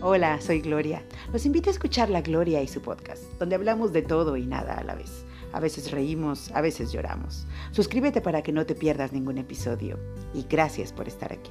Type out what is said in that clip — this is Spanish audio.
Hola, soy Gloria. Los invito a escuchar La Gloria y su podcast, donde hablamos de todo y nada a la vez. A veces reímos, a veces lloramos. Suscríbete para que no te pierdas ningún episodio. Y gracias por estar aquí.